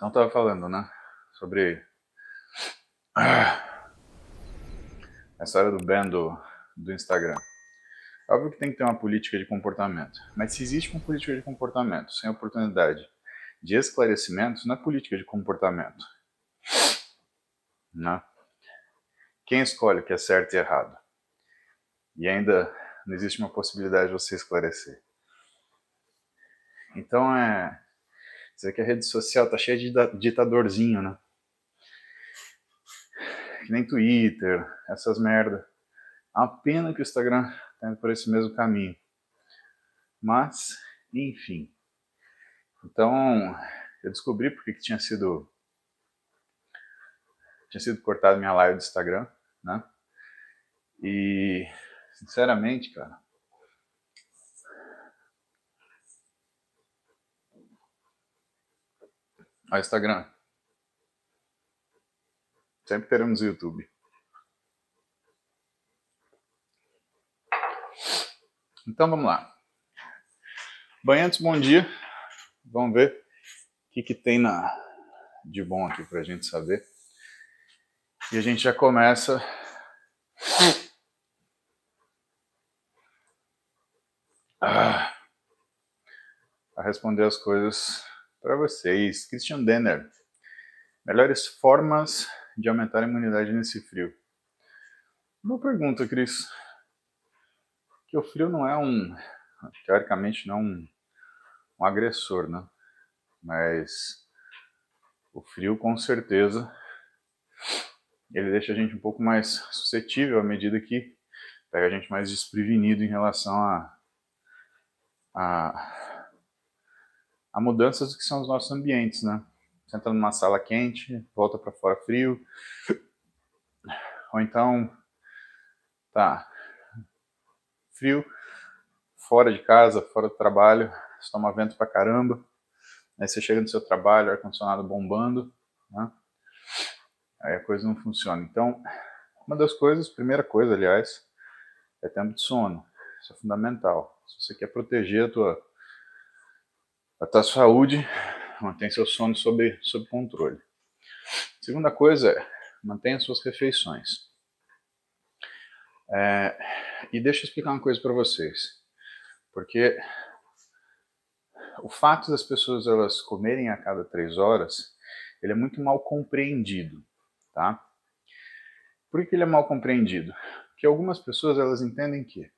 Então tava falando, né? Sobre a história do ban do, do Instagram. Óbvio que tem que ter uma política de comportamento. Mas se existe uma política de comportamento sem oportunidade de esclarecimento, não é política de comportamento. Né? Quem escolhe o que é certo e errado? E ainda não existe uma possibilidade de você esclarecer. Então é Dizer que a rede social tá cheia de ditadorzinho, né? Que nem Twitter, essas merda. É uma pena que o Instagram tá indo por esse mesmo caminho. Mas, enfim. Então, eu descobri porque que tinha sido tinha sido cortado minha live do Instagram, né? E sinceramente, cara, Ó, Instagram. Sempre teremos o YouTube. Então vamos lá. Banhantes, bom dia. Vamos ver o que, que tem na, de bom aqui para a gente saber. E a gente já começa. Ah, a responder as coisas para vocês. Christian Denner. Melhores formas de aumentar a imunidade nesse frio. Uma pergunta, Cris. Que o frio não é um, teoricamente, não um, um agressor, né? Mas o frio, com certeza, ele deixa a gente um pouco mais suscetível à medida que pega a gente mais desprevenido em relação a, a a mudanças que são os nossos ambientes, né? Você entra numa sala quente, volta para fora frio. Ou então, tá, frio, fora de casa, fora do trabalho, você toma vento pra caramba. Aí você chega no seu trabalho, ar-condicionado bombando, né? Aí a coisa não funciona. Então, uma das coisas, primeira coisa, aliás, é tempo de sono. Isso é fundamental. Se você quer proteger a tua a tua saúde, mantém seu sono sob, sob controle. Segunda coisa é, mantenha suas refeições. É, e deixa eu explicar uma coisa para vocês. Porque o fato das pessoas elas comerem a cada três horas, ele é muito mal compreendido, tá? Por que ele é mal compreendido? Porque algumas pessoas elas entendem que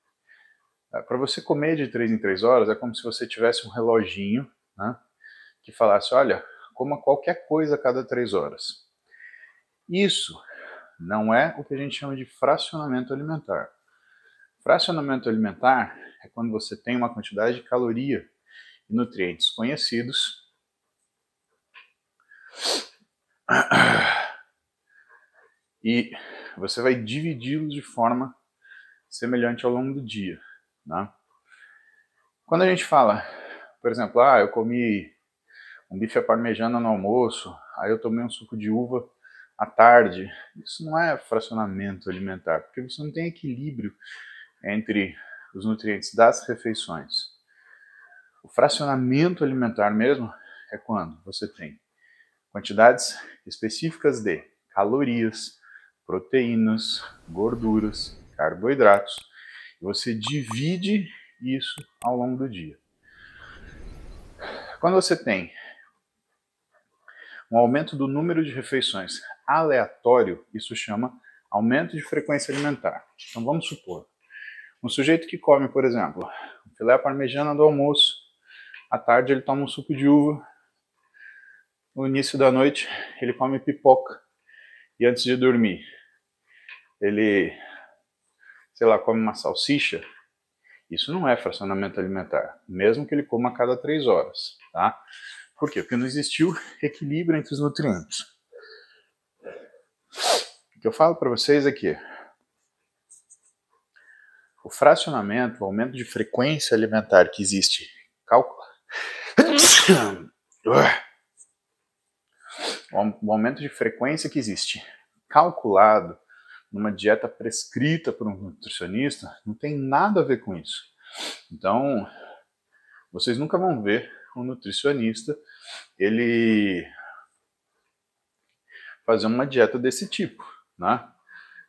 para você comer de 3 em 3 horas é como se você tivesse um reloginho né, que falasse: olha, coma qualquer coisa a cada 3 horas. Isso não é o que a gente chama de fracionamento alimentar. Fracionamento alimentar é quando você tem uma quantidade de caloria e nutrientes conhecidos e você vai dividi-los de forma semelhante ao longo do dia. Né? Quando a gente fala, por exemplo, ah, eu comi um bife à parmegiana no almoço, aí eu tomei um suco de uva à tarde, isso não é fracionamento alimentar, porque você não tem equilíbrio entre os nutrientes das refeições. O fracionamento alimentar mesmo é quando você tem quantidades específicas de calorias, proteínas, gorduras, carboidratos você divide isso ao longo do dia. Quando você tem um aumento do número de refeições aleatório, isso chama aumento de frequência alimentar. Então vamos supor, um sujeito que come, por exemplo, filé parmegiana do almoço, à tarde ele toma um suco de uva, no início da noite ele come pipoca e antes de dormir ele sei lá, come uma salsicha, isso não é fracionamento alimentar, mesmo que ele coma a cada três horas, tá? Por quê? Porque não existiu equilíbrio entre os nutrientes. O que eu falo para vocês é que o fracionamento, o aumento de frequência alimentar que existe, cálculo. o aumento de frequência que existe calculado numa dieta prescrita por um nutricionista, não tem nada a ver com isso. Então, vocês nunca vão ver um nutricionista ele fazer uma dieta desse tipo, né?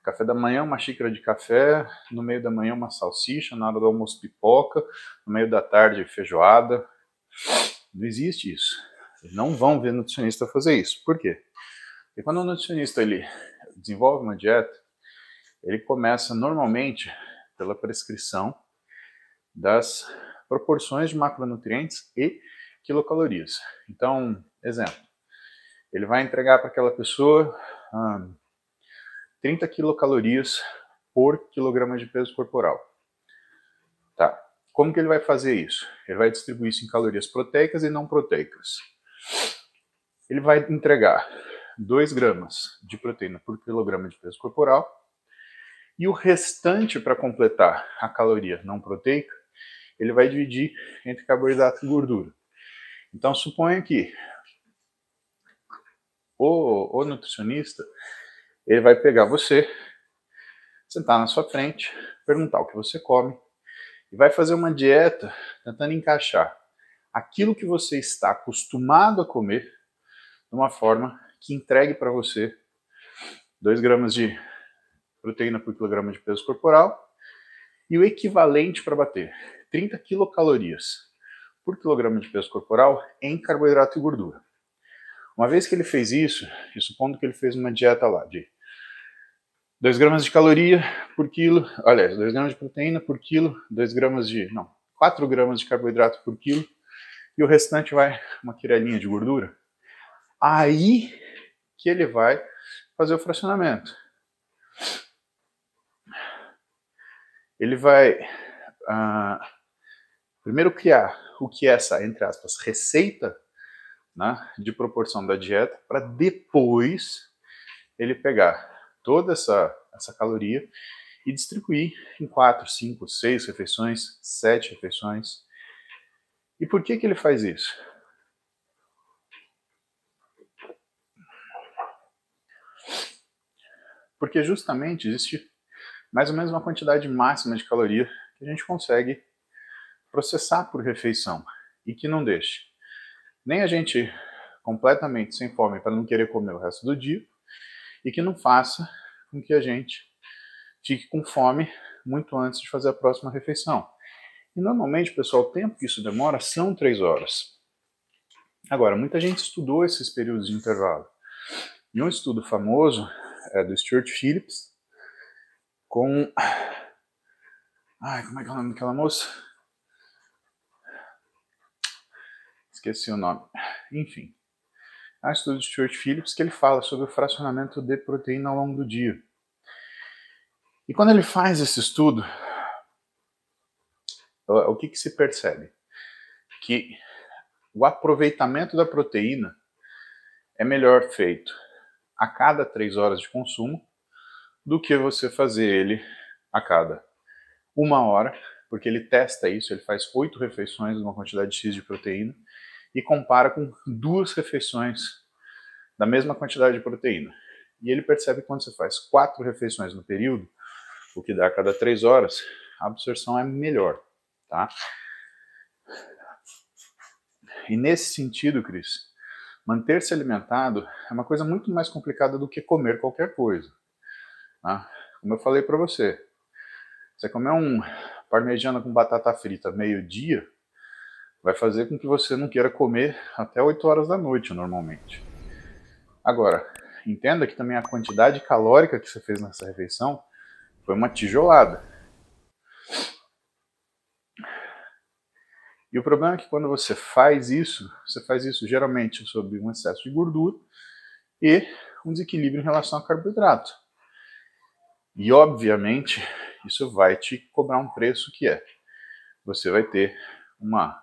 Café da manhã, uma xícara de café, no meio da manhã uma salsicha, na hora do almoço pipoca, no meio da tarde feijoada. Não existe isso. Não vão ver nutricionista fazer isso. Por quê? Porque quando o nutricionista ele desenvolve uma dieta, ele começa normalmente pela prescrição das proporções de macronutrientes e quilocalorias. Então, exemplo, ele vai entregar para aquela pessoa hum, 30 quilocalorias por quilograma de peso corporal. Tá. Como que ele vai fazer isso? Ele vai distribuir isso em calorias proteicas e não proteicas. Ele vai entregar 2 gramas de proteína por quilograma de peso corporal e o restante para completar a caloria não proteica, ele vai dividir entre carboidrato e gordura. Então suponha que o, o nutricionista ele vai pegar você, sentar na sua frente, perguntar o que você come e vai fazer uma dieta tentando encaixar aquilo que você está acostumado a comer de uma forma que entregue para você 2 gramas de proteína por quilograma de peso corporal e o equivalente para bater 30 quilocalorias por quilograma de peso corporal em carboidrato e gordura. Uma vez que ele fez isso, e supondo que ele fez uma dieta lá de 2 gramas de caloria por quilo, aliás, 2 gramas de proteína por quilo, 2 gramas de, não, 4 gramas de carboidrato por quilo, e o restante vai uma quirelinha de gordura. Aí que ele vai fazer o fracionamento. Ele vai uh, primeiro criar o que é essa, entre aspas, receita né, de proporção da dieta, para depois ele pegar toda essa, essa caloria e distribuir em quatro, cinco, seis refeições, sete refeições. E por que, que ele faz isso? Porque justamente existe mais ou menos uma quantidade máxima de caloria que a gente consegue processar por refeição e que não deixe nem a gente completamente sem fome para não querer comer o resto do dia e que não faça com que a gente fique com fome muito antes de fazer a próxima refeição. E normalmente, pessoal, o tempo que isso demora são três horas. Agora, muita gente estudou esses períodos de intervalo. E um estudo famoso é do Stuart Phillips com. Ai, como é que é o nome daquela moça? Esqueci o nome. Enfim. Há um estudo de Stuart Phillips que ele fala sobre o fracionamento de proteína ao longo do dia. E quando ele faz esse estudo, o que, que se percebe? Que o aproveitamento da proteína é melhor feito a cada três horas de consumo do que você fazer ele a cada uma hora, porque ele testa isso, ele faz oito refeições de uma quantidade X de proteína e compara com duas refeições da mesma quantidade de proteína. E ele percebe que quando você faz quatro refeições no período, o que dá a cada três horas, a absorção é melhor, tá? E nesse sentido, Cris, manter-se alimentado é uma coisa muito mais complicada do que comer qualquer coisa. Tá? Como eu falei para você, você comer um parmegiana com batata frita meio-dia, vai fazer com que você não queira comer até 8 horas da noite, normalmente. Agora, entenda que também a quantidade calórica que você fez nessa refeição foi uma tijolada. E o problema é que quando você faz isso, você faz isso geralmente sob um excesso de gordura e um desequilíbrio em relação ao carboidrato. E obviamente, isso vai te cobrar um preço que é você vai ter uma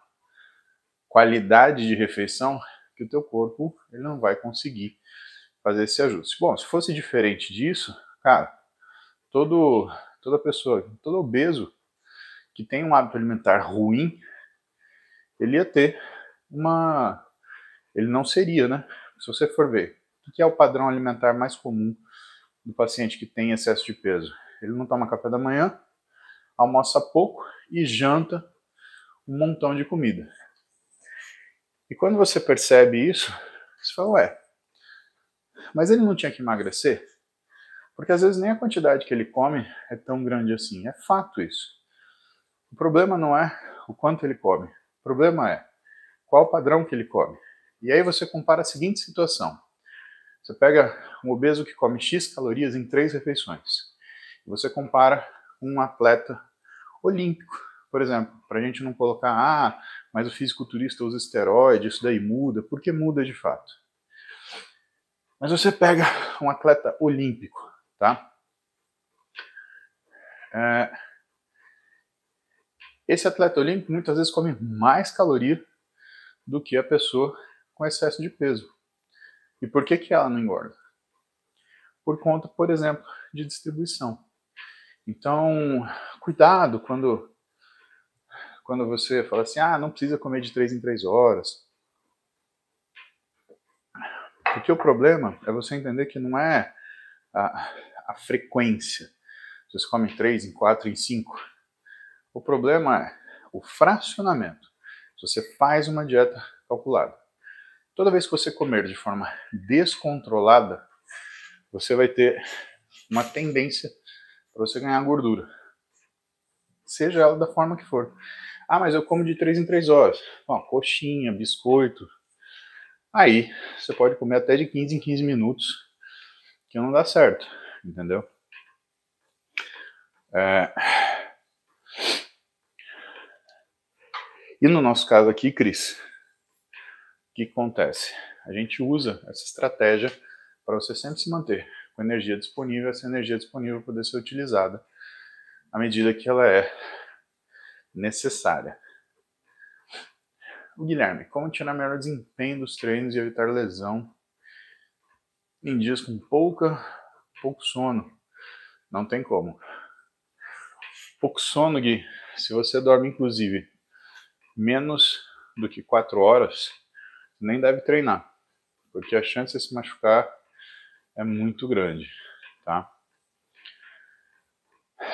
qualidade de refeição que o teu corpo ele não vai conseguir fazer esse ajuste. Bom, se fosse diferente disso, cara, todo toda pessoa, todo obeso que tem um hábito alimentar ruim, ele ia ter uma ele não seria, né? Se você for ver, o que é o padrão alimentar mais comum do paciente que tem excesso de peso? Ele não toma café da manhã, almoça pouco e janta um montão de comida. E quando você percebe isso, você fala, ué, mas ele não tinha que emagrecer? Porque às vezes nem a quantidade que ele come é tão grande assim. É fato isso. O problema não é o quanto ele come. O problema é qual o padrão que ele come. E aí você compara a seguinte situação. Você pega um obeso que come X calorias em três refeições. E você compara um atleta olímpico, por exemplo, para a gente não colocar, ah, mas o fisiculturista usa esteroide, isso daí muda, porque muda de fato. Mas você pega um atleta olímpico, tá? É... Esse atleta olímpico muitas vezes come mais caloria do que a pessoa com excesso de peso. E por que, que ela não engorda? Por conta, por exemplo, de distribuição. Então, cuidado quando, quando você fala assim, ah, não precisa comer de 3 em 3 horas. Porque o problema é você entender que não é a, a frequência. Você come em 3, em 4, em 5. O problema é o fracionamento. Se você faz uma dieta calculada. Toda vez que você comer de forma descontrolada, você vai ter uma tendência para você ganhar gordura. Seja ela da forma que for. Ah, mas eu como de 3 em 3 horas. Bom, coxinha, biscoito, Aí você pode comer até de 15 em 15 minutos, que não dá certo, entendeu? É... E no nosso caso aqui, Cris, que acontece? A gente usa essa estratégia para você sempre se manter com energia disponível, essa energia disponível poder ser utilizada à medida que ela é necessária. O Guilherme, como tirar melhor desempenho dos treinos e evitar lesão em dias com pouca, pouco sono? Não tem como. Pouco sono, Gui, se você dorme inclusive menos do que 4 horas, nem deve treinar, porque a chance de se machucar é muito grande, tá?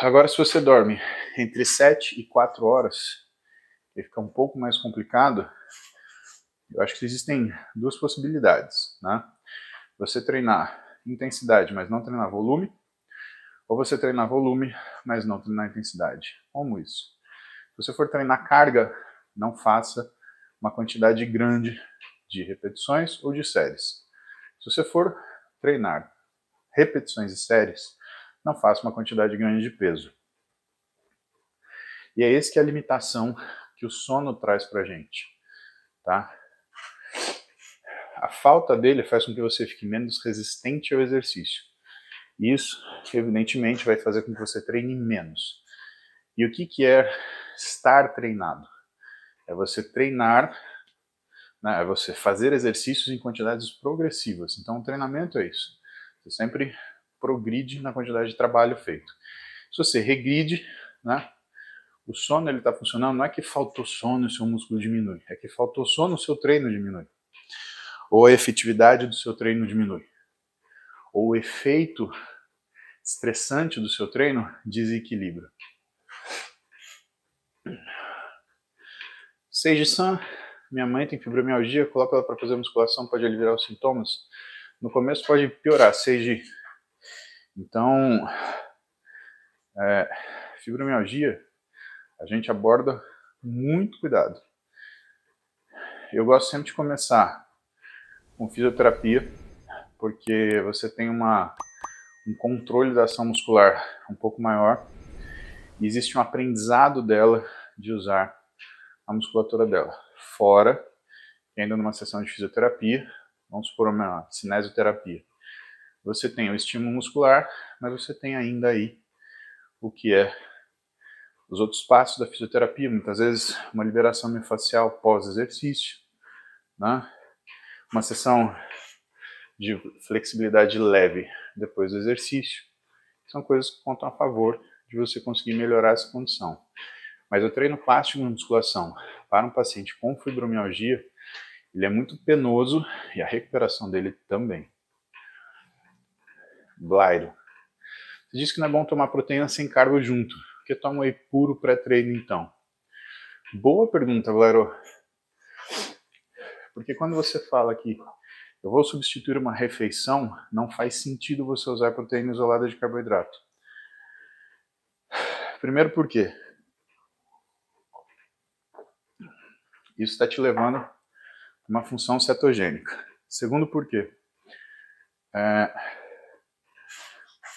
Agora, se você dorme entre 7 e 4 horas, e fica um pouco mais complicado, eu acho que existem duas possibilidades, né? Você treinar intensidade, mas não treinar volume, ou você treinar volume, mas não treinar intensidade. Como isso? Se você for treinar carga, não faça uma quantidade grande de repetições ou de séries. Se você for treinar repetições e séries, não faça uma quantidade grande de peso. E é esse que é a limitação que o sono traz para gente, tá? A falta dele faz com que você fique menos resistente ao exercício. Isso, evidentemente, vai fazer com que você treine menos. E o que, que é estar treinado? É você treinar, né, é você fazer exercícios em quantidades progressivas. Então, o treinamento é isso. Você sempre progride na quantidade de trabalho feito. Se você regride, né, o sono ele está funcionando, não é que faltou sono e seu músculo diminui, é que faltou sono o seu treino diminui. Ou a efetividade do seu treino diminui. Ou o efeito estressante do seu treino desequilibra. Seiji San, minha mãe tem fibromialgia, coloca ela para fazer musculação, pode aliviar os sintomas. No começo pode piorar, Seiji. Então, é, fibromialgia a gente aborda muito cuidado. Eu gosto sempre de começar com fisioterapia, porque você tem uma, um controle da ação muscular um pouco maior e existe um aprendizado dela de usar a musculatura dela. Fora ainda numa sessão de fisioterapia, vamos supor uma cinesioterapia, você tem o estímulo muscular, mas você tem ainda aí o que é os outros passos da fisioterapia, muitas vezes uma liberação miofascial pós-exercício, né? uma sessão de flexibilidade leve depois do exercício, são coisas que contam a favor de você conseguir melhorar essa condição. Mas o treino plástico de musculação para um paciente com fibromialgia, ele é muito penoso e a recuperação dele também. Blairo. Você disse que não é bom tomar proteína sem carbo junto que toma whey puro pré-treino então? Boa pergunta, Valero. Porque quando você fala que eu vou substituir uma refeição, não faz sentido você usar proteína isolada de carboidrato. Primeiro por quê? Isso está te levando a uma função cetogênica. Segundo por quê? É,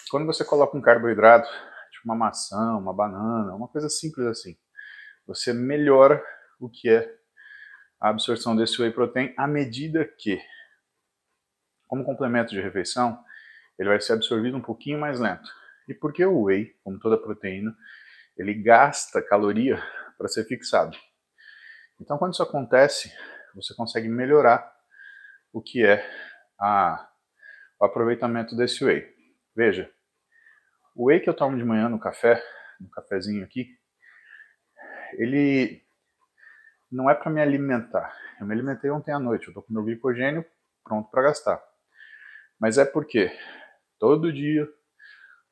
quando você coloca um carboidrato, tipo uma maçã, uma banana, uma coisa simples assim, você melhora o que é a absorção desse whey protein à medida que, como complemento de refeição, ele vai ser absorvido um pouquinho mais lento. E porque o whey, como toda proteína, ele gasta caloria para ser fixado. Então, quando isso acontece, você consegue melhorar o que é a, o aproveitamento desse whey. Veja, o whey que eu tomo de manhã no café, no cafezinho aqui, ele não é para me alimentar. Eu me alimentei ontem à noite, eu estou com meu glicogênio pronto para gastar. Mas é porque todo dia,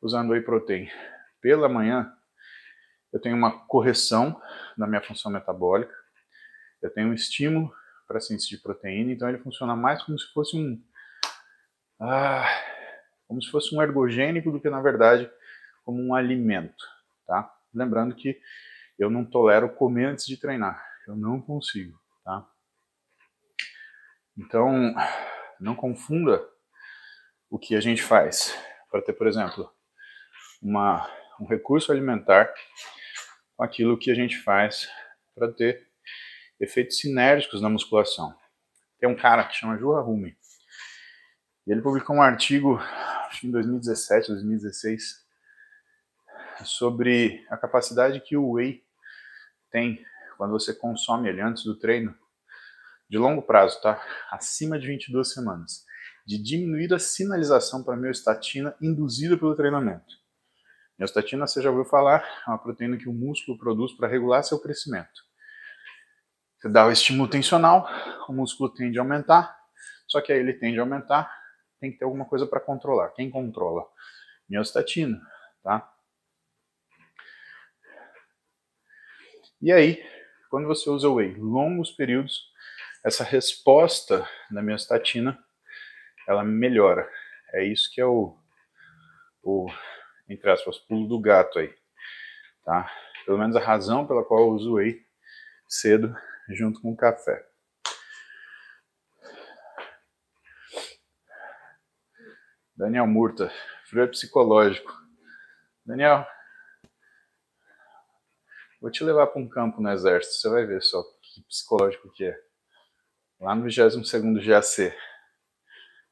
usando whey protein pela manhã, eu tenho uma correção na minha função metabólica, eu tenho um estímulo para síntese de proteína, então ele funciona mais como se fosse um. Ah, como se fosse um ergogênico do que, na verdade, como um alimento. Tá? Lembrando que eu não tolero comer antes de treinar. Eu não consigo. Tá? Então, não confunda o que a gente faz para ter, por exemplo, uma, um recurso alimentar com aquilo que a gente faz para ter efeitos sinérgicos na musculação. Tem um cara que chama Juha Rumi. E ele publicou um artigo, em 2017, 2016, sobre a capacidade que o whey tem quando você consome ele antes do treino, de longo prazo, tá? Acima de 22 semanas, de diminuir a sinalização para a miostatina induzida pelo treinamento. Miostatina, você já ouviu falar, é uma proteína que o músculo produz para regular seu crescimento. Você dá o estímulo tensional, o músculo tende a aumentar, só que aí ele tende a aumentar, tem que ter alguma coisa para controlar. Quem controla? Miostatina, tá? E aí, quando você usa o whey longos períodos, essa resposta da miostatina, ela melhora. É isso que é o, o entre aspas, pulo do gato aí, tá? Pelo menos a razão pela qual eu uso whey cedo junto com o café. Daniel Murta, frio psicológico. Daniel, vou te levar para um campo no exército, você vai ver só que psicológico que é. Lá no 22º GAC.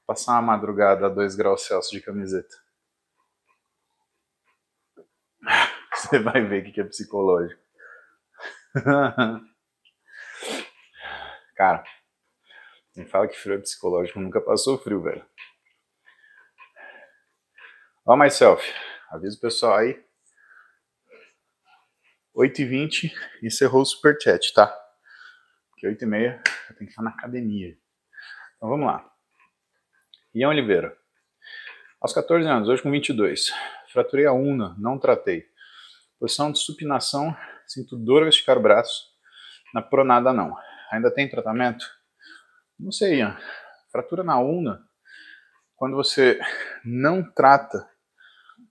Passar uma madrugada a 2 graus Celsius de camiseta. Você vai ver o que é psicológico. Cara, quem fala que frio psicológico nunca passou frio, velho. Ó, myself, avisa o pessoal aí. 8h20 encerrou o superchat, tá? Porque 8h30 eu tenho que estar na academia. Então vamos lá. Ian Oliveira. Aos 14 anos, hoje com 22. Fraturei a una, não tratei. Posição de supinação, sinto dor ao esticar o braço. Na pronada não. Ainda tem tratamento? Não sei, Ian. Fratura na una, quando você não trata,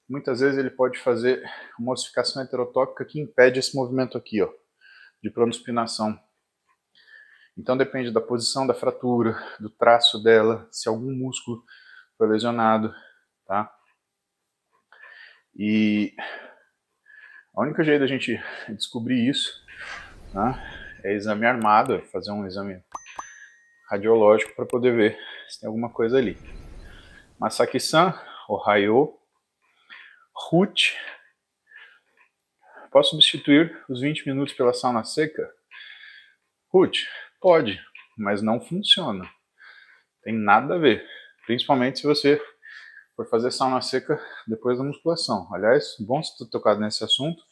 muitas vezes ele pode fazer uma ossificação heterotópica que impede esse movimento aqui, ó, de pronospinação. Então depende da posição da fratura, do traço dela, se algum músculo foi lesionado, tá? E a única jeito da gente descobrir isso, né, é exame armado, fazer um exame radiológico para poder ver se tem alguma coisa ali. Masaki-san, Ohio, Ruth, posso substituir os 20 minutos pela sauna seca? Ruth, pode, mas não funciona. Tem nada a ver, principalmente se você for fazer sauna seca depois da musculação. Aliás, bom se tu tocado nesse assunto,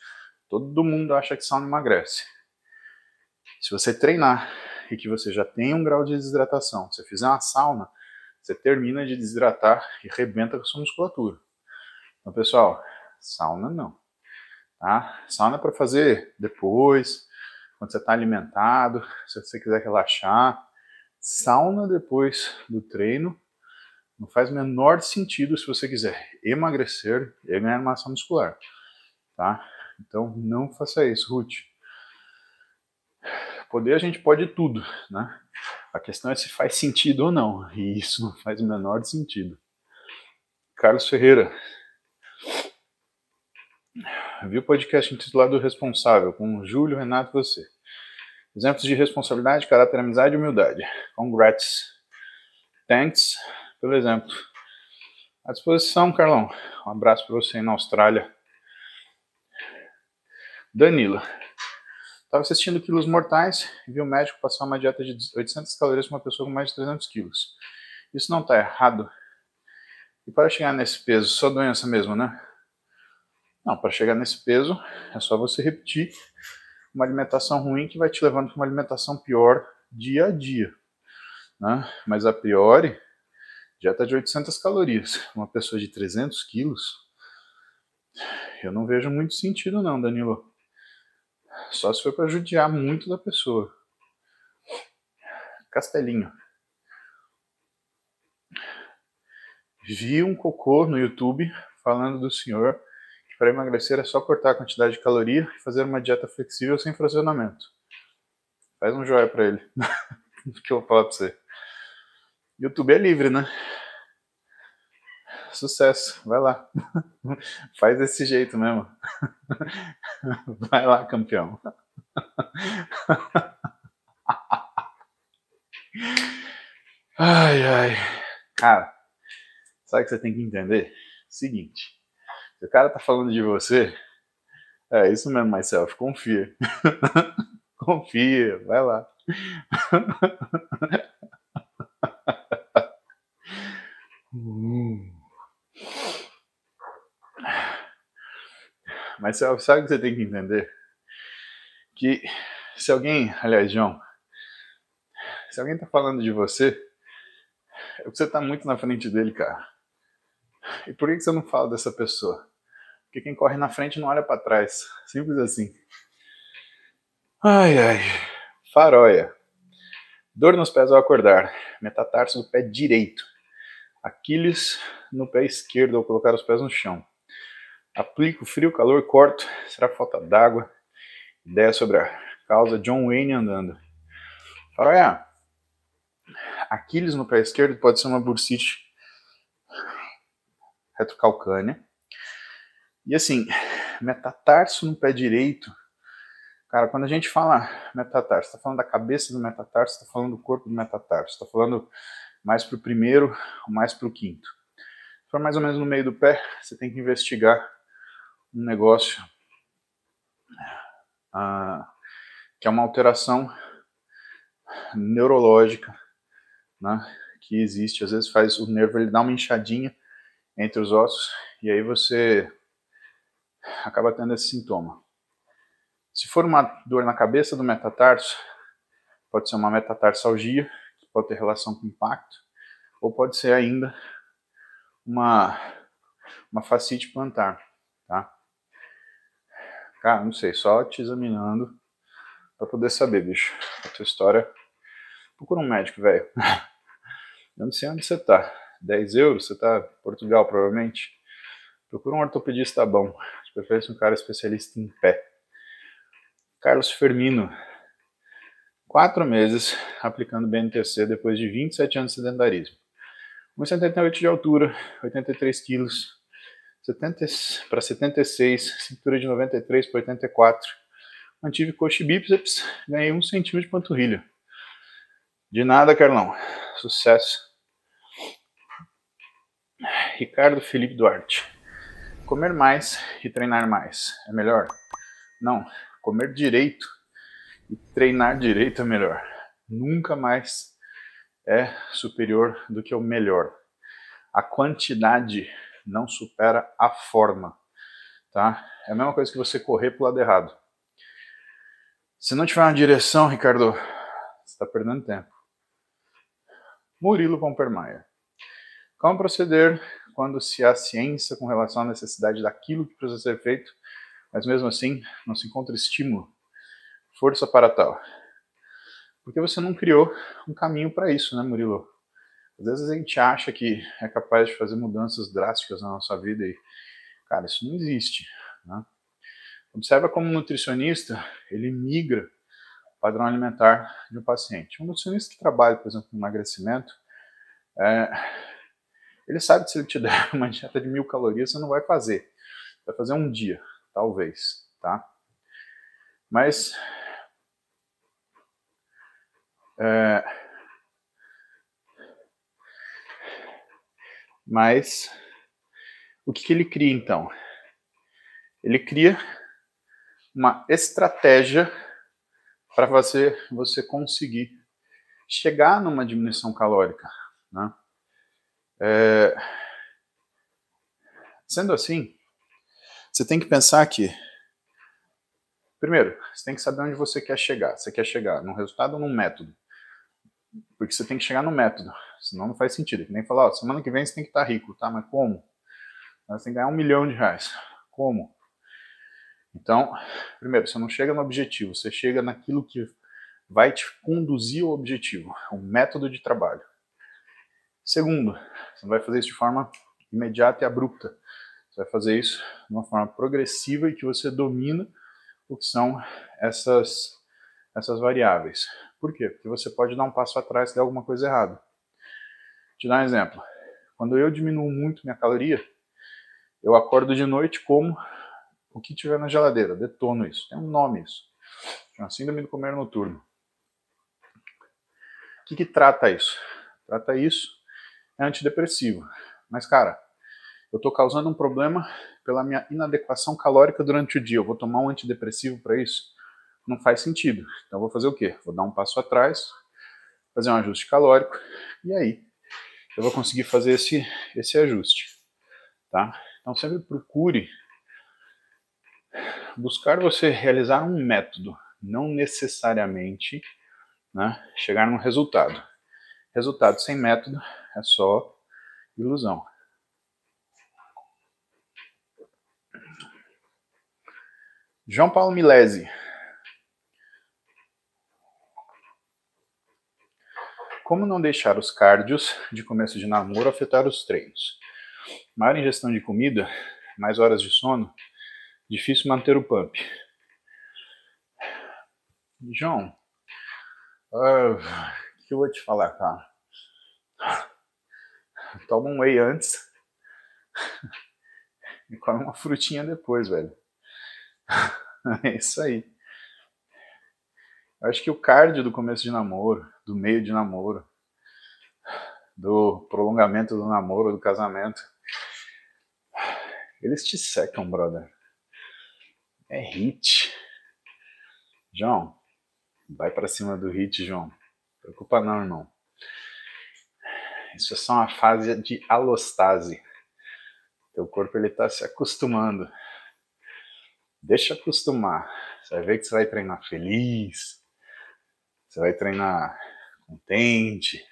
todo mundo acha que sauna emagrece. Se você treinar e que você já tem um grau de desidratação, você fizer uma sauna, você termina de desidratar e rebenta com a sua musculatura. Então, pessoal, sauna não. Tá? Sauna é para fazer depois, quando você está alimentado, se você quiser relaxar. Sauna depois do treino não faz menor sentido se você quiser emagrecer e ganhar massa muscular, tá? Então não faça isso, Ruth. Poder a gente pode tudo, né? A questão é se faz sentido ou não, e isso não faz o menor sentido. Carlos Ferreira. Vi o podcast intitulado Responsável, com Júlio, Renato e você. Exemplos de responsabilidade, caráter, amizade e humildade. Congrats. Thanks pelo exemplo. À disposição, Carlão. Um abraço para você aí na Austrália. Danila. Estava assistindo Quilos Mortais e vi o médico passar uma dieta de 800 calorias para uma pessoa com mais de 300 quilos. Isso não está errado. E para chegar nesse peso, só doença mesmo, né? Não, para chegar nesse peso, é só você repetir uma alimentação ruim que vai te levando para uma alimentação pior dia a dia. Né? Mas a priori, dieta de 800 calorias, uma pessoa de 300 quilos, eu não vejo muito sentido não, Danilo. Só se for para judiar muito da pessoa. Castelinho. Vi um cocô no YouTube falando do senhor que para emagrecer é só cortar a quantidade de caloria e fazer uma dieta flexível sem fracionamento. Faz um joia para ele. o que eu vou falar para você. YouTube é livre, né? Sucesso, vai lá. Faz desse jeito mesmo. Vai lá, campeão. Ai, ai. Cara, sabe o que você tem que entender? Seguinte, se o cara tá falando de você, é isso mesmo, myself, confia. confia, vai lá. Hum. Mas sabe o que você tem que entender? Que se alguém, aliás, João, se alguém tá falando de você, é porque você tá muito na frente dele, cara. E por que você não fala dessa pessoa? Porque quem corre na frente não olha para trás. Simples assim. Ai, ai. Faróia. Dor nos pés ao acordar. Metatarso do pé direito. Aquiles no pé esquerdo ao colocar os pés no chão. Aplico frio, calor, corto. Será falta d'água? Ideia sobre a causa John Wayne andando. Faróia. Aquiles no pé esquerdo pode ser uma bursite retrocalcânea. E assim, metatarso no pé direito. Cara, quando a gente fala metatarso, está falando da cabeça do metatarso, está falando do corpo do metatarso, está falando mais para o primeiro ou mais para o quinto. Se for mais ou menos no meio do pé, você tem que investigar um negócio ah, que é uma alteração neurológica né, que existe. Às vezes faz o nervo ele dá uma inchadinha entre os ossos e aí você acaba tendo esse sintoma. Se for uma dor na cabeça do metatarso, pode ser uma metatarsalgia, que pode ter relação com impacto, ou pode ser ainda uma, uma fascite plantar, tá? Cara, não sei, só te examinando para poder saber, bicho. A tua história. Procura um médico, velho. Eu não sei onde você tá. 10 euros, você tá em Portugal, provavelmente. Procura um ortopedista bom. De preferência um cara especialista em pé. Carlos Fermino. Quatro meses aplicando BNTC depois de 27 anos de sedentarismo. 1,78 de altura, 83 quilos, 70 para 76, cintura de 93 para 84. Mantive coxa e bíceps, ganhei um centímetro de panturrilha. De nada, Carlão. Sucesso. Ricardo Felipe Duarte. Comer mais e treinar mais é melhor? Não. Comer direito e treinar direito é melhor. Nunca mais é superior do que o melhor. A quantidade não supera a forma, tá? É a mesma coisa que você correr pro lado errado. Se não tiver uma direção, Ricardo, você está perdendo tempo. Murilo Pompermaia. Como proceder quando se há ciência com relação à necessidade daquilo que precisa ser feito, mas mesmo assim não se encontra estímulo, força para tal? Porque você não criou um caminho para isso, né, Murilo? Às vezes a gente acha que é capaz de fazer mudanças drásticas na nossa vida e, cara, isso não existe. Né? Observa como um nutricionista, ele migra o padrão alimentar de um paciente. Um nutricionista que trabalha, por exemplo, com emagrecimento, é, ele sabe que se ele te der uma dieta de mil calorias, você não vai fazer. Vai fazer um dia, talvez, tá? Mas é, mas o que, que ele cria então? Ele cria uma estratégia para você, você conseguir chegar numa diminuição calórica. Né? É, sendo assim, você tem que pensar que, primeiro, você tem que saber onde você quer chegar. Você quer chegar num resultado ou num método? Porque você tem que chegar no método, senão não faz sentido. É que nem falar, ó, semana que vem você tem que estar rico, tá? Mas como? Você tem que ganhar um milhão de reais. Como? Então, primeiro, você não chega no objetivo, você chega naquilo que vai te conduzir ao objetivo, o método de trabalho. Segundo, você não vai fazer isso de forma imediata e abrupta. Você vai fazer isso de uma forma progressiva e que você domina o que são essas, essas variáveis. Por quê? Porque você pode dar um passo atrás se der alguma coisa errada. Vou te dar um exemplo. Quando eu diminuo muito minha caloria, eu acordo de noite como o que tiver na geladeira, detono isso. Tem um nome isso. Chama síndrome do comer noturno. O que, que trata isso? Trata isso é antidepressivo. Mas, cara, eu estou causando um problema pela minha inadequação calórica durante o dia. Eu vou tomar um antidepressivo para isso? Não faz sentido. Então, vou fazer o quê? Vou dar um passo atrás, fazer um ajuste calórico, e aí eu vou conseguir fazer esse, esse ajuste. Tá? Então, sempre procure buscar você realizar um método, não necessariamente né, chegar num resultado. Resultado sem método é só ilusão. João Paulo Milesi. Como não deixar os cardios de começo de namoro afetar os treinos? Maior ingestão de comida, mais horas de sono, Difícil manter o pump. João, uh, o que eu vou te falar, cara? Toma um whey antes e come uma frutinha depois, velho. É isso aí. Eu acho que o cardio do começo de namoro, do meio de namoro, do prolongamento do namoro, do casamento, eles te secam, brother. É hit. João, vai para cima do hit, João. Preocupa não, irmão. Isso é só uma fase de alostase. Teu corpo ele está se acostumando. Deixa acostumar. Você vai ver que você vai treinar feliz. Você vai treinar contente.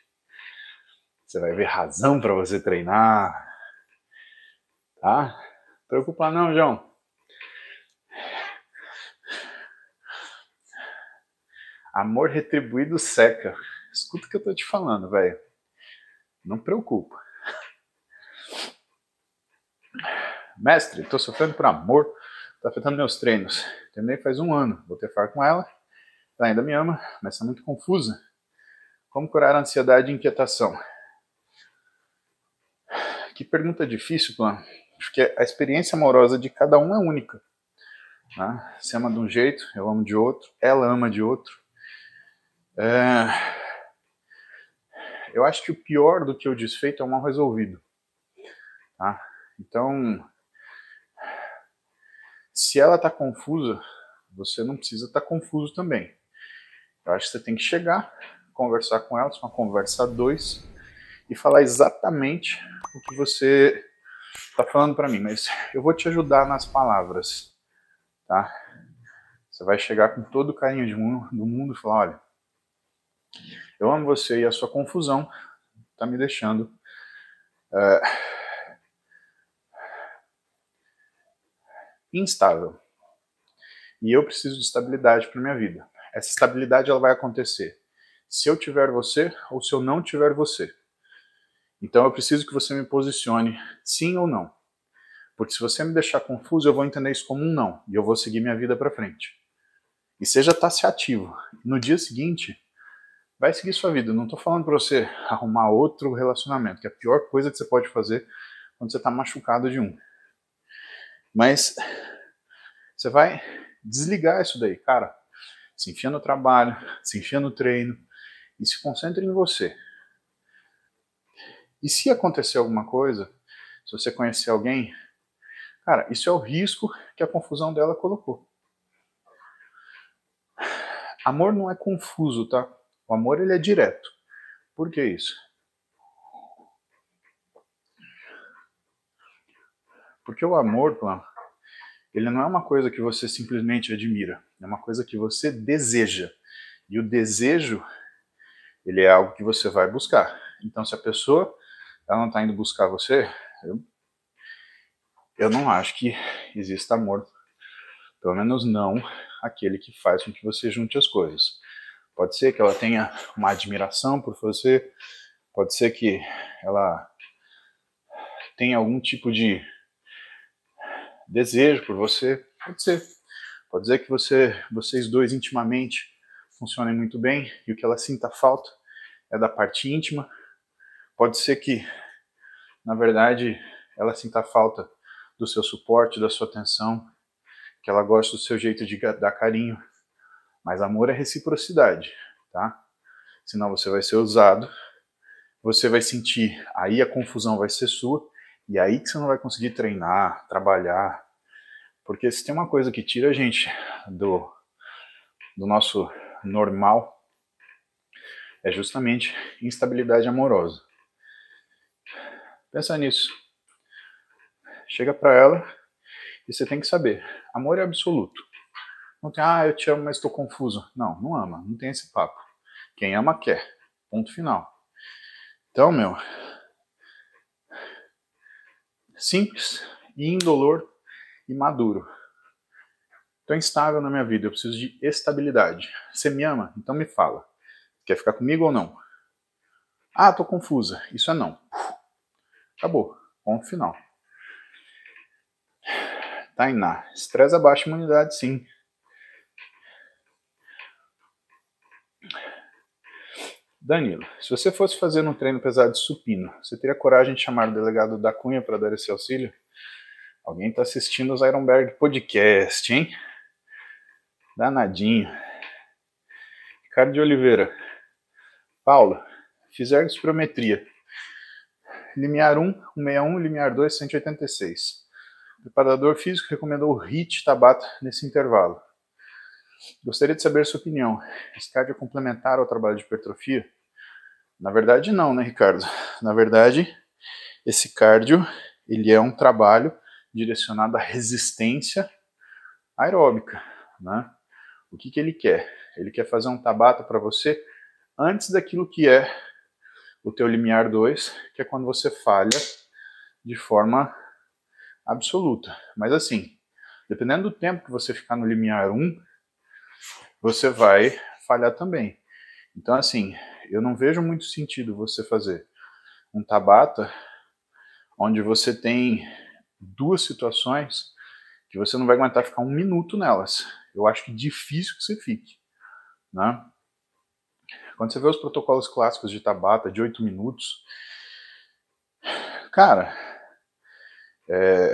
Você vai ver razão para você treinar. Tá? Não preocupa não, João. Amor retribuído seca. Escuta o que eu tô te falando, velho. Não preocupa. Mestre, tô sofrendo por amor, tá afetando meus treinos. Terminei faz um ano, vou ter far com ela. Ela ainda me ama, mas tá muito confusa. Como curar a ansiedade e inquietação? Que pergunta difícil, Plan. Porque a experiência amorosa de cada um é única. Né? Você ama de um jeito, eu amo de outro, ela ama de outro. É... Eu acho que o pior do que o desfeito é o mal resolvido. Tá? Então, se ela está confusa, você não precisa estar tá confuso também. Eu acho que você tem que chegar, conversar com ela, uma conversa a dois, e falar exatamente o que você está falando para mim. Mas eu vou te ajudar nas palavras, tá? Você vai chegar com todo o carinho do mundo e falar, olha, eu amo você e a sua confusão está me deixando é, instável. E eu preciso de estabilidade para minha vida. Essa estabilidade ela vai acontecer se eu tiver você ou se eu não tiver você. Então eu preciso que você me posicione sim ou não. Porque se você me deixar confuso, eu vou entender isso como um não e eu vou seguir minha vida para frente. E seja taxativo. No dia seguinte, vai seguir sua vida. não estou falando para você arrumar outro relacionamento, que é a pior coisa que você pode fazer quando você está machucado de um. Mas você vai desligar isso daí, cara. Se enfia no trabalho, se enfia no treino e se concentre em você. E se acontecer alguma coisa, se você conhecer alguém, cara, isso é o risco que a confusão dela colocou. Amor não é confuso, tá? O amor ele é direto. Por que isso? Porque o amor, ele não é uma coisa que você simplesmente admira, é uma coisa que você deseja. E o desejo, ele é algo que você vai buscar. Então, se a pessoa ela não está indo buscar você, eu, eu não acho que exista amor. Pelo menos não aquele que faz com que você junte as coisas. Pode ser que ela tenha uma admiração por você, pode ser que ela tenha algum tipo de desejo por você, pode ser. Pode ser que você, vocês dois intimamente funcionem muito bem e o que ela sinta falta é da parte íntima. Pode ser que, na verdade, ela sinta falta do seu suporte, da sua atenção, que ela gosta do seu jeito de dar carinho. Mas amor é reciprocidade, tá? Senão você vai ser usado, você vai sentir, aí a confusão vai ser sua, e aí que você não vai conseguir treinar, trabalhar. Porque se tem uma coisa que tira a gente do, do nosso normal, é justamente instabilidade amorosa. Pensa nisso. Chega para ela e você tem que saber, amor é absoluto. Não tem, ah, eu te amo, mas estou confuso. Não, não ama, não tem esse papo. Quem ama quer. Ponto final. Então, meu, simples, indolor e maduro. Estou instável na minha vida, eu preciso de estabilidade. Você me ama? Então me fala. Quer ficar comigo ou não? Ah, tô confusa. Isso é não. Acabou. Ponto final. Tainá, estresse abaixa imunidade, sim. Danilo, se você fosse fazer um treino pesado de supino, você teria coragem de chamar o delegado da Cunha para dar esse auxílio? Alguém está assistindo os Ironberg Podcast, hein? Danadinho. Ricardo de Oliveira. Paula, fiz ergospirometria. Limiar 1, 161, limiar 2, 186. O preparador físico recomendou o HIT Tabata nesse intervalo. Gostaria de saber sua opinião. Esse cardio é complementar ao trabalho de hipertrofia? Na verdade, não, né, Ricardo? Na verdade, esse cardio ele é um trabalho direcionado à resistência aeróbica, né? O que, que ele quer? Ele quer fazer um tabata para você antes daquilo que é o teu limiar 2, que é quando você falha de forma absoluta. Mas assim, dependendo do tempo que você ficar no limiar 1, você vai falhar também. Então, assim, eu não vejo muito sentido você fazer um Tabata onde você tem duas situações que você não vai aguentar ficar um minuto nelas. Eu acho que difícil que você fique. Né? Quando você vê os protocolos clássicos de Tabata de oito minutos, cara, é,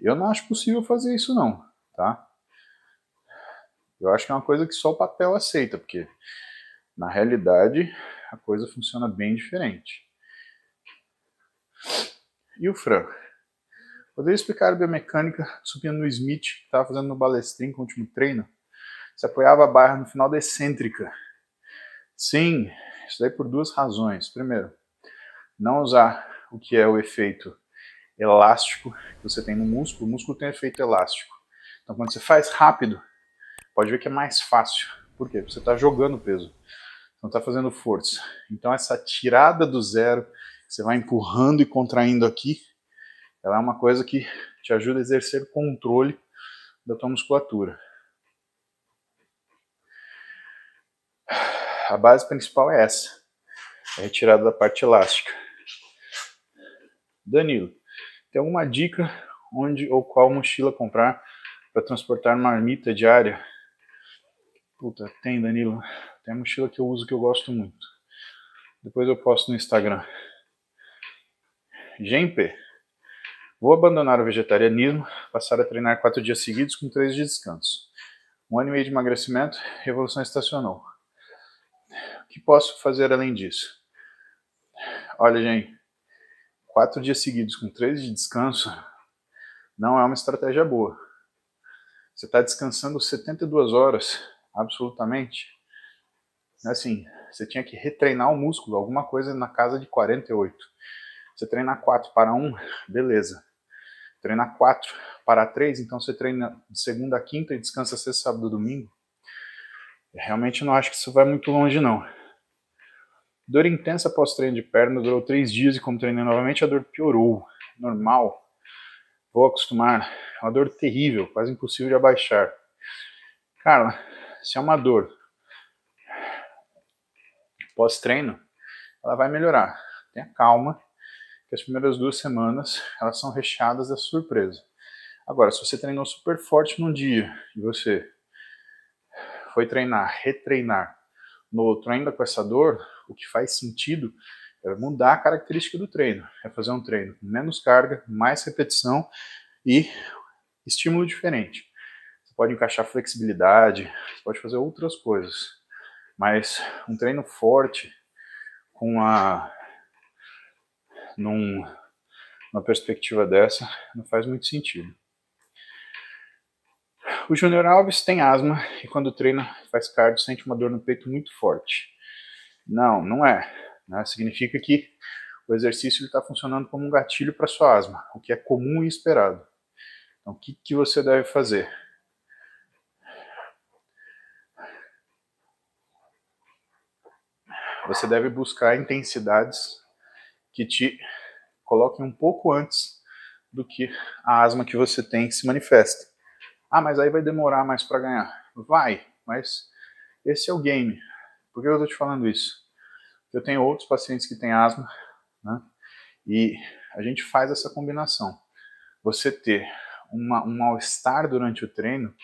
eu não acho possível fazer isso não, tá? Eu acho que é uma coisa que só o papel aceita, porque na realidade a coisa funciona bem diferente. E o Fran? Poderia explicar a biomecânica subindo no Smith, que estava fazendo no balestrin com o último treino? Se apoiava a barra no final da excêntrica. Sim, isso daí por duas razões. Primeiro, não usar o que é o efeito elástico que você tem no músculo, o músculo tem efeito elástico. Então, quando você faz rápido, pode ver que é mais fácil. Por quê? Você está jogando peso, não está fazendo força. Então, essa tirada do zero, você vai empurrando e contraindo aqui, ela é uma coisa que te ajuda a exercer controle da tua musculatura. a base principal é essa, é retirada da parte elástica. Danilo, tem alguma dica onde ou qual mochila comprar para transportar marmita diária? Puta, tem, Danilo. Tem a mochila que eu uso que eu gosto muito. Depois eu posto no Instagram. GMP. Vou abandonar o vegetarianismo, passar a treinar quatro dias seguidos com três de descanso. Um ano e meio de emagrecimento, revolução estacionou. O que posso fazer além disso? Olha, gente, quatro dias seguidos com três de descanso não é uma estratégia boa. Você está descansando 72 horas, absolutamente. Assim, você tinha que retreinar o músculo, alguma coisa na casa de 48. Você treinar 4 para 1, beleza. Treinar 4 para 3, então você treina de segunda a quinta e descansa sexta, sábado domingo. Eu realmente não acho que isso vai muito longe, não. Dor intensa após treino de perna durou três dias e como treinei novamente a dor piorou. Normal. Vou acostumar. É uma dor terrível, quase impossível de abaixar. Cara, se é uma dor pós-treino, ela vai melhorar. Tenha calma, que as primeiras duas semanas elas são recheadas da surpresa. Agora, se você treinou super forte num dia e você foi treinar, retreinar no outro ainda com essa dor, o que faz sentido é mudar a característica do treino. É fazer um treino com menos carga, mais repetição e estímulo diferente. Você pode encaixar flexibilidade, pode fazer outras coisas. Mas um treino forte com a num, numa perspectiva dessa não faz muito sentido. O Júnior Alves tem asma e quando treina faz cardio sente uma dor no peito muito forte. Não, não é. Né? Significa que o exercício está funcionando como um gatilho para sua asma, o que é comum e esperado. Então, o que, que você deve fazer? Você deve buscar intensidades que te coloquem um pouco antes do que a asma que você tem se manifesta. Ah, mas aí vai demorar mais para ganhar. Vai, mas esse é o game. Por que eu estou te falando isso? Eu tenho outros pacientes que têm asma, né? E a gente faz essa combinação. Você ter uma, um mal-estar durante o treino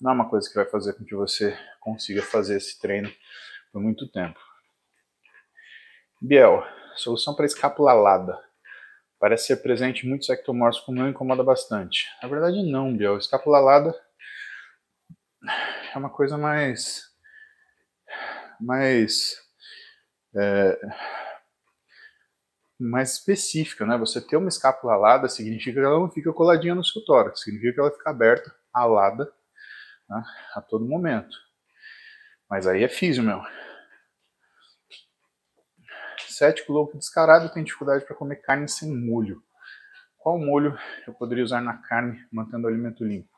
não é uma coisa que vai fazer com que você consiga fazer esse treino por muito tempo. Biel, solução para escápula alada. Parece ser presente em muitos ectomorfos, como não incomoda bastante. Na verdade, não, Biel. Escápula alada é uma coisa mais mais é, mais específica, né? Você ter uma escápula alada significa que ela não fica coladinha no seu tórax, significa que ela fica aberta, alada, né? a todo momento. Mas aí é físio, meu. Cético louco descarado tem dificuldade para comer carne sem molho. Qual molho eu poderia usar na carne, mantendo o alimento limpo?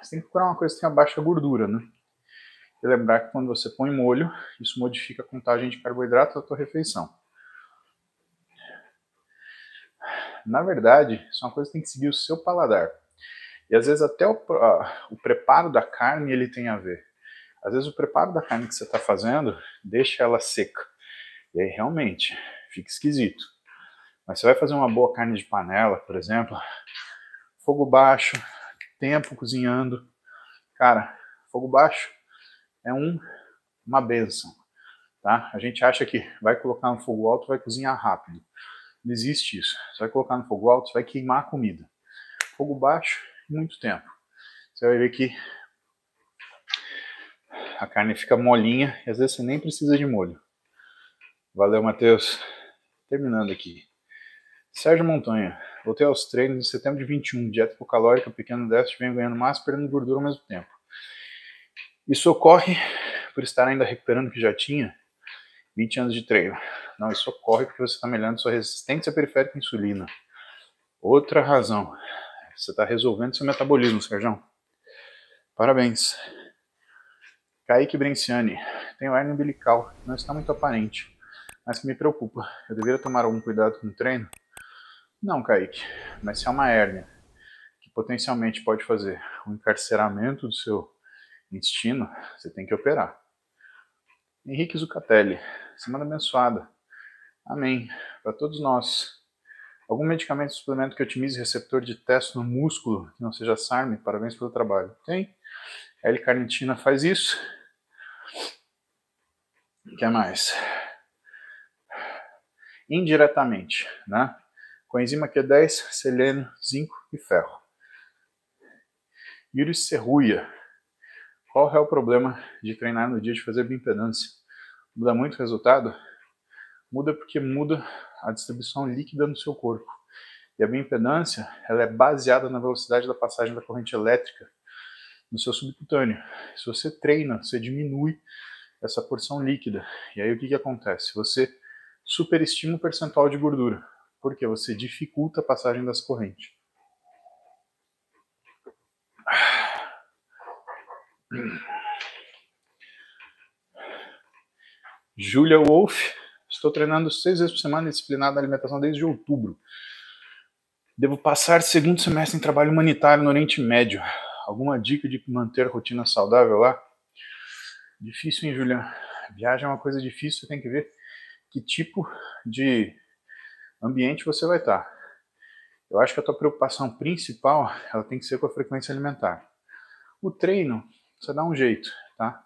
Você tem que procurar uma coisa que tenha baixa gordura, né? E lembrar que quando você põe molho, isso modifica a contagem de carboidrato da tua refeição. Na verdade, isso é uma coisa que tem que seguir o seu paladar. E às vezes até o, o preparo da carne ele tem a ver. Às vezes o preparo da carne que você está fazendo deixa ela seca. E aí realmente fica esquisito. Mas você vai fazer uma boa carne de panela, por exemplo, fogo baixo, tempo cozinhando. Cara, fogo baixo é um, uma benção. Tá? A gente acha que vai colocar no fogo alto vai cozinhar rápido. Não existe isso. Você vai colocar no fogo alto, você vai queimar a comida. Fogo baixo, muito tempo. Você vai ver que a carne fica molinha e às vezes você nem precisa de molho. Valeu, Matheus. Terminando aqui. Sérgio Montanha. Voltei aos treinos em setembro de 21. Dieta hipocalórica, pequeno déficit, venho ganhando massa, perdendo gordura ao mesmo tempo. Isso ocorre por estar ainda recuperando o que já tinha 20 anos de treino. Não, isso ocorre porque você está melhorando sua resistência periférica à insulina. Outra razão. Você está resolvendo seu metabolismo, Sérgio. Parabéns. Kaique Brenciani. Tenho hernia umbilical. Não está muito aparente, mas que me preocupa. Eu deveria tomar algum cuidado com o treino? Não, Kaique. Mas se é uma hérnia que potencialmente pode fazer o um encarceramento do seu intestino, você tem que operar. Henrique Zucatelli, semana abençoada. Amém. Para todos nós. Algum medicamento suplemento que otimize receptor de testo no músculo, que não seja SARM? Parabéns pelo trabalho. Tem. L-carnitina faz isso. O que mais? Indiretamente, né? Coenzima Q10, selênio, zinco e ferro. Yuri Serruia. Qual é o problema de treinar no dia de fazer bioimpedância? Muda muito o resultado? Muda porque muda a distribuição líquida no seu corpo. E a bioimpedância ela é baseada na velocidade da passagem da corrente elétrica no seu subcutâneo. Se você treina, você diminui essa porção líquida. E aí o que, que acontece? Você superestima o percentual de gordura, porque você dificulta a passagem das correntes. Julia Wolf, estou treinando seis vezes por semana disciplinada na alimentação desde outubro. Devo passar segundo semestre em trabalho humanitário no Oriente Médio. Alguma dica de manter rotina saudável lá? Difícil, hein, Julia? Viagem é uma coisa difícil, tem que ver que tipo de ambiente você vai estar. Eu acho que a tua preocupação principal ela tem que ser com a frequência alimentar. O treino você dá um jeito, tá?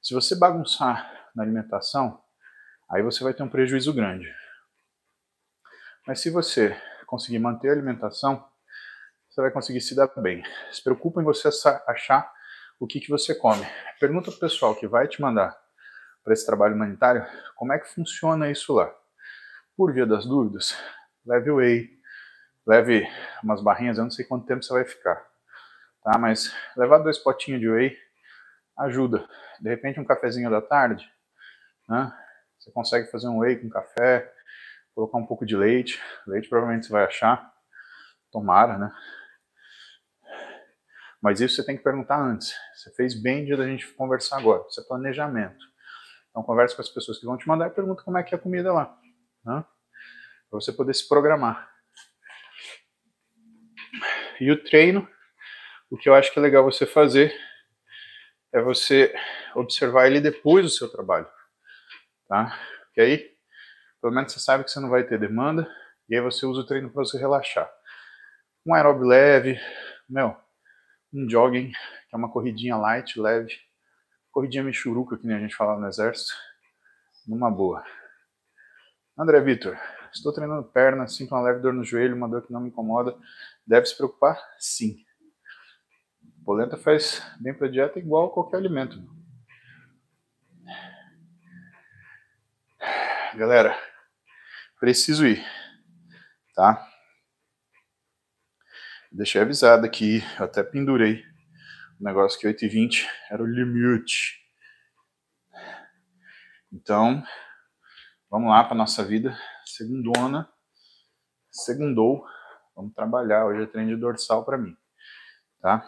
Se você bagunçar na alimentação, aí você vai ter um prejuízo grande. Mas se você conseguir manter a alimentação, você vai conseguir se dar bem. Se preocupa em você achar o que, que você come. Pergunta pro pessoal que vai te mandar para esse trabalho humanitário como é que funciona isso lá. Por via das dúvidas, leve whey, leve umas barrinhas, eu não sei quanto tempo você vai ficar tá? Mas levar dois potinhos de whey ajuda. De repente um cafezinho da tarde, né? Você consegue fazer um whey com café, colocar um pouco de leite. Leite provavelmente você vai achar. Tomara, né? Mas isso você tem que perguntar antes. Você fez bem dia da gente conversar agora. Isso é planejamento. Então converse com as pessoas que vão te mandar e pergunta como é que é a comida lá. Né? Para você poder se programar. E o treino o que eu acho que é legal você fazer é você observar ele depois do seu trabalho, tá? Porque aí, pelo menos você sabe que você não vai ter demanda, e aí você usa o treino para você relaxar. Um aeróbio leve, meu, um jogging, que é uma corridinha light, leve, corridinha michuruca, que nem a gente fala no exército, numa boa. André Vitor, estou treinando perna, sinto uma leve dor no joelho, uma dor que não me incomoda. Deve se preocupar? Sim. Polenta faz bem para a dieta igual qualquer alimento. Galera, preciso ir, tá? Deixei avisado aqui, eu até pendurei o negócio que 8h20 era o limite. Então, vamos lá para nossa vida segundona. Segundou, vamos trabalhar. Hoje é treino de dorsal para mim, tá?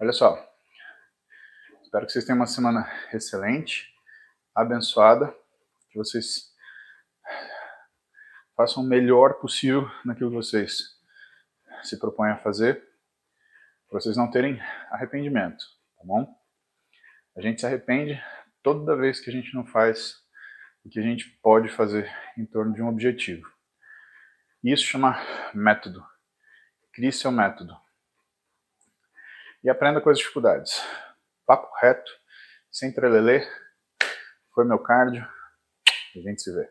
Olha só, espero que vocês tenham uma semana excelente, abençoada, que vocês façam o melhor possível naquilo que vocês se propõem a fazer, para vocês não terem arrependimento, tá bom? A gente se arrepende toda vez que a gente não faz o que a gente pode fazer em torno de um objetivo. Isso chama método. Crie seu método e aprenda com as dificuldades. Papo reto, sem trelelê. Foi meu cardio. A gente se vê.